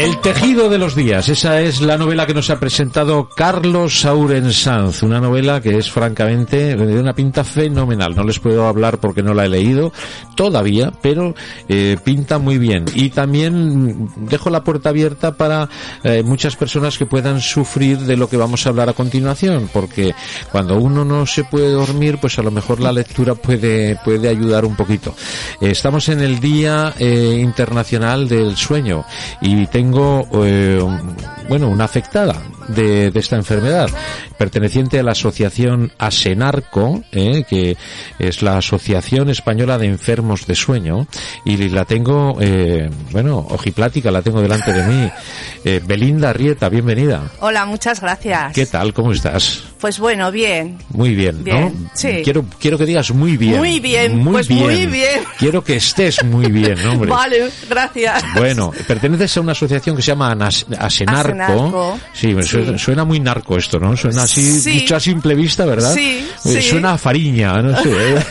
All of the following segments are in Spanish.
El tejido de los días, esa es la novela que nos ha presentado Carlos Sauren Sanz, una novela que es francamente de una pinta fenomenal. No les puedo hablar porque no la he leído todavía, pero eh, pinta muy bien. Y también dejo la puerta abierta para eh, muchas personas que puedan sufrir de lo que vamos a hablar a continuación, porque cuando uno no se puede dormir, pues a lo mejor la lectura puede, puede ayudar un poquito. Estamos en el Día eh, Internacional del Sueño y tengo tengo, eh, bueno, una afectada de, de, esta enfermedad, perteneciente a la asociación ASENARCO, eh, que es la Asociación Española de Enfermos de Sueño, y la tengo, eh, bueno, ojiplática, la tengo delante de mí. Eh, Belinda Rieta, bienvenida. Hola, muchas gracias. ¿Qué tal? ¿Cómo estás? Pues bueno, bien. Muy bien, bien ¿no? Sí. Quiero, quiero que digas muy bien. Muy bien, muy pues bien. muy bien. Quiero que estés muy bien, hombre. Vale, gracias. Bueno, perteneces a una asociación que se llama Anas- Asenarco. Asenarco. Sí, suena, Sí. suena muy narco esto, ¿no? Suena así, Sí. a simple vista, ¿verdad? Sí, Eh, sí. Suena a fariña, no sé. ¿eh?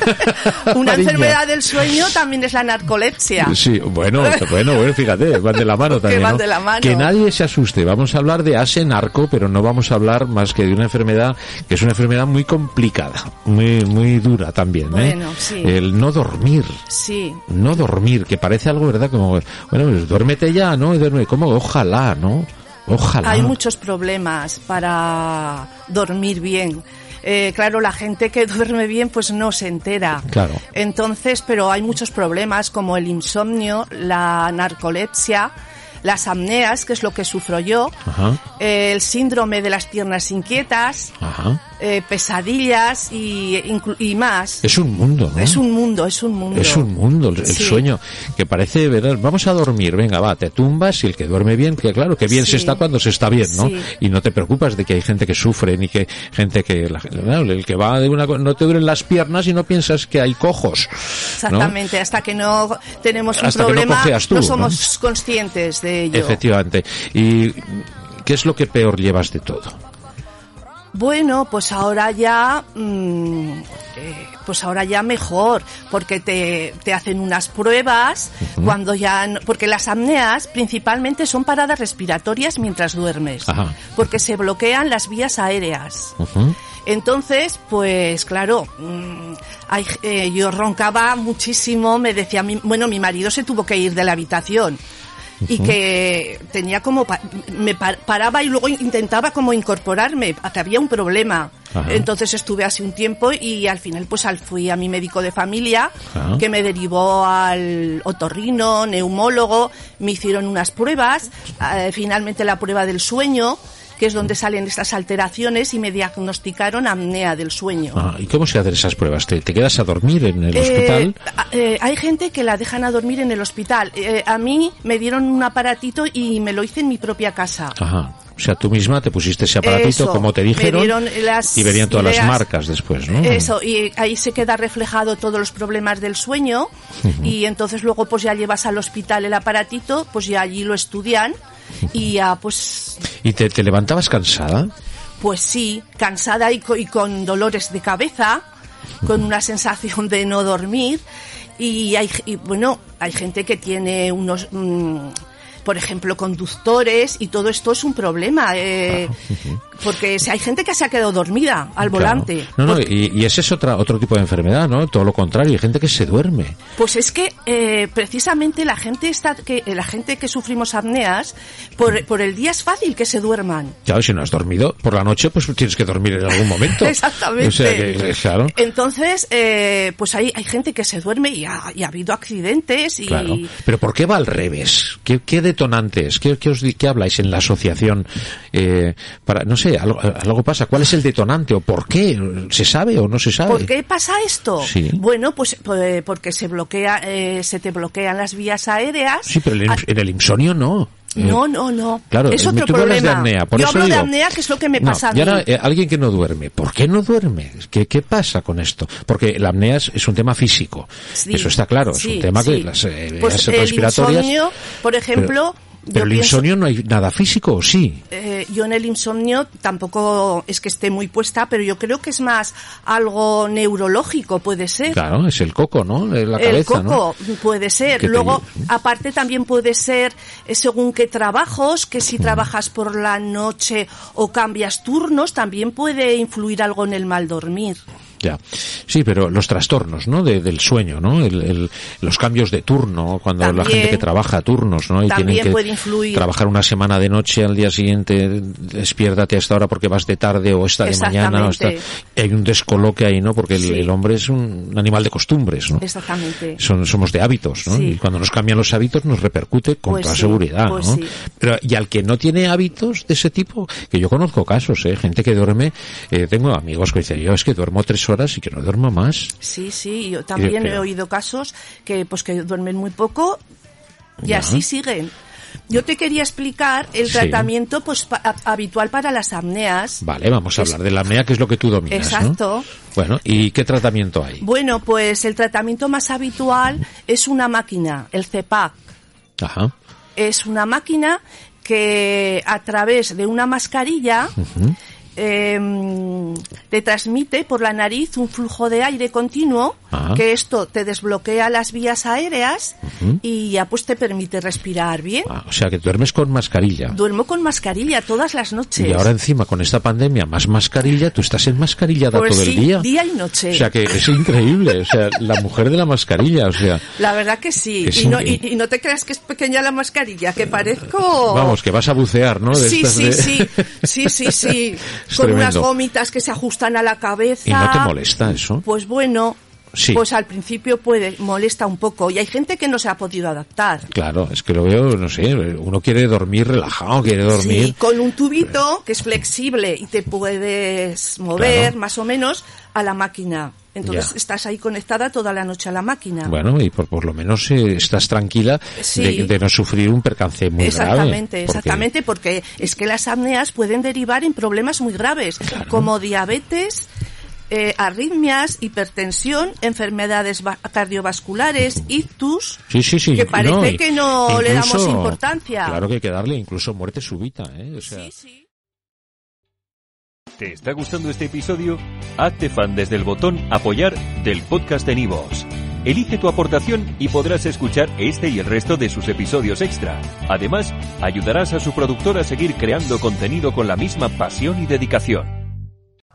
Una Fariña. enfermedad del sueño también es la narcolepsia. Sí, bueno, bueno, bueno, fíjate, van de la mano también. van ¿no? de la mano. Que nadie se asuste. Vamos a hablar de asenarco, pero no vamos a hablar más que de una enfermedad que es una enfermedad muy complicada, muy, muy dura también. ¿eh? Bueno, sí. El no dormir. Sí. No dormir, que parece algo, ¿verdad? Como, bueno, pues duérmete ya, ¿no? Y ¿Cómo? Ojalá, ¿no? Ojalá. Hay muchos problemas para dormir bien. Eh, claro, la gente que duerme bien pues no se entera. Claro. Entonces, pero hay muchos problemas como el insomnio, la narcolepsia, las apneas, que es lo que sufro yo, Ajá, el síndrome de las piernas inquietas, ajá. Eh, pesadillas y, y más. Es un mundo, ¿no? Es un mundo, es un mundo. Es un mundo, el, Sí. sueño, que parece, ¿verdad? Vamos a dormir, venga, va, te tumbas y el que duerme bien, que claro, que bien se está cuando se está bien, ¿no? Sí. Y no te preocupas de que hay gente que sufre, ni que gente que, la- el que va de una, no te duelen las piernas y no piensas que hay cojos. ¿no? Exactamente, hasta que no tenemos un Hasta que no problema, cojeas tú, ¿no? somos conscientes de ello. Efectivamente. ¿Y qué es lo que peor llevas de todo? Bueno, pues ahora ya, eh, pues ahora ya mejor, porque te, te hacen unas pruebas cuando ya, no- porque las apneas principalmente son paradas respiratorias mientras duermes, Ajá. porque se bloquean las vías aéreas. Entonces, pues claro, mm, hay- eh, yo roncaba muchísimo, me decía, mi, bueno, mi marido se tuvo que ir de la habitación y que tenía como, pa- me par- paraba y luego intentaba como incorporarme, que había un problema. Ajá. Entonces estuve así un tiempo y al final pues al- fui a mi médico de familia Ajá. que me derivó al otorrino, neumólogo, me hicieron unas pruebas, eh, finalmente la prueba del sueño, que es donde salen estas alteraciones y me diagnosticaron apnea del sueño. Ah, ¿Y cómo se hacen esas pruebas? ¿Te, te quedas a dormir en el Eh, hospital? eh, hay gente que la dejan a dormir en el hospital. Eh, a mí me dieron un aparatito y me lo hice en mi propia casa. Ajá. O sea, tú misma te pusiste ese aparatito Eso, como te dijeron las y venían todas las marcas después, ¿no? Eso, y ahí se queda reflejado todos los problemas del sueño y entonces luego pues ya llevas al hospital el aparatito, pues ya allí lo estudian y ya pues ¿Y te, te levantabas cansada? pues sí, cansada y, co- y con dolores de cabeza, con una sensación de no dormir y hay y, bueno, hay gente que tiene unos mm, por ejemplo, conductores y todo esto es un problema, eh, porque si hay gente que se ha quedado dormida al Claro. volante. No, no, Porque- y, y ese es otra, otro tipo de enfermedad, ¿no? Todo lo contrario, hay gente que se duerme. Pues es que eh, precisamente la gente está que eh, la gente que sufrimos apneas por, por el día es fácil que se duerman. Claro, si no has dormido por la noche, pues tienes que dormir en algún momento. Exactamente. O sea, que, claro. Entonces, eh, pues hay, hay gente que se duerme y ha, y ha habido accidentes y Claro. Pero ¿por qué va al revés? ¿Qué, qué detonantes? ¿Qué, qué os qué habláis en la asociación? Eh, para, no sé, algo, algo pasa. ¿Cuál es el detonante o por qué? ¿Se sabe o no se sabe? ¿Por qué pasa esto? Sí. Bueno, pues, pues porque se bloquea, eh, se te bloquean las vías aéreas. Sí, pero en el, Ah, en el insomnio no. No, no, no. Claro, es otro problema. de apnea, por Yo eso hablo de digo- apnea, que es lo que me No, pasa a mí. ahora, eh, alguien que no duerme, ¿por qué no duerme? ¿Qué, qué pasa con esto? Porque la apnea es, es un tema físico, Sí, eso está claro, es sí, un tema que sí. las eh, Pues vías el respiratorias... insomnio, por ejemplo, pero yo el pienso- insomnio no hay nada físico, ¿o sí? Eh, yo en el insomnio tampoco es que esté muy puesta, pero yo creo que es más algo neurológico, puede ser. Claro, es el coco, ¿no? La el cabeza, ¿no? coco puede ser. Que te- Luego, aparte también puede ser eh, según qué trabajos, que Mm. si trabajas por la noche o cambias turnos, también puede influir algo en el mal dormir. Ya. Sí, pero los trastornos, ¿no? De- del sueño, ¿no? El, el- los cambios de turno, cuando la gente que trabaja turnos, ¿no? Y tienen que puede influir. trabajar una semana de noche, al día siguiente despiértate a esta hora porque vas de tarde o esta de mañana. O esta... Hay un descoloque ahí, ¿no? Porque el, Sí. el hombre es un animal de costumbres, ¿no? Exactamente. Son, somos de hábitos, ¿no? Sí. Y cuando nos cambian los hábitos nos repercute con Pues toda sí, seguridad, pues ¿no? Pero, y al que no tiene hábitos de ese tipo, que yo conozco casos, ¿eh? Gente que duerme, eh, tengo amigos que dicen, yo es que duermo tres horas y que no duermo más. Sí, sí, yo también pero- he oído casos que pues que duermen muy poco y Ya. así siguen. Yo te quería explicar el Sí. tratamiento pues pa- habitual para las apneas. Vale, vamos a Es- hablar de la apnea, que es lo que tú dominas, ¿no? Exacto. Bueno, ¿y qué tratamiento hay? Bueno, pues el tratamiento más habitual es una máquina, el CEPAC. Ajá. Es una máquina que a través de una mascarilla em, te transmite por la nariz un flujo de aire continuo, Ajá. que esto te desbloquea las vías aéreas y ya pues te permite respirar bien. Ah, o sea, que duermes con mascarilla. Duermo con mascarilla todas las noches. Y ahora encima con esta pandemia más mascarilla, tú estás en mascarilla Pues todo sí, el día. día y noche. O sea que es increíble, o sea, la mujer de la mascarilla, o sea, La verdad que sí. Y, no, y, y no te creas que es pequeña la mascarilla, que parezco... vamos, que vas a bucear, ¿no? De Sí, sí, de- sí, sí, sí, sí. Con unas tremendo. gomitas que se ajustan a la cabeza. ¿Y no te molesta eso? Pues bueno, Sí. pues al principio puede, molesta un poco. Y hay gente que no se ha podido adaptar. Claro, es que lo veo, no sé, uno quiere dormir relajado, quiere dormir. Sí, con un tubito que es flexible y te puedes mover Claro. más o menos a la máquina. Entonces Ya. estás ahí conectada toda la noche a la máquina. Bueno, y por, por lo menos eh, estás tranquila Sí. de, de no sufrir un percance muy exactamente, grave. porque- exactamente, porque es que las apneas pueden derivar en problemas muy graves, como diabetes, eh, arritmias, hipertensión, enfermedades va- cardiovasculares, ictus, Sí, sí, sí. que parece y- que no le damos incluso- importancia. Claro que hay que darle incluso muerte súbita, ¿eh? O sea, Sí, sí. ¿Te está gustando este episodio? Hazte fan desde el botón Apoyar del podcast de Nivos. Elige tu aportación y podrás escuchar este y el resto de sus episodios extra. Además, ayudarás a su productor a seguir creando contenido con la misma pasión y dedicación.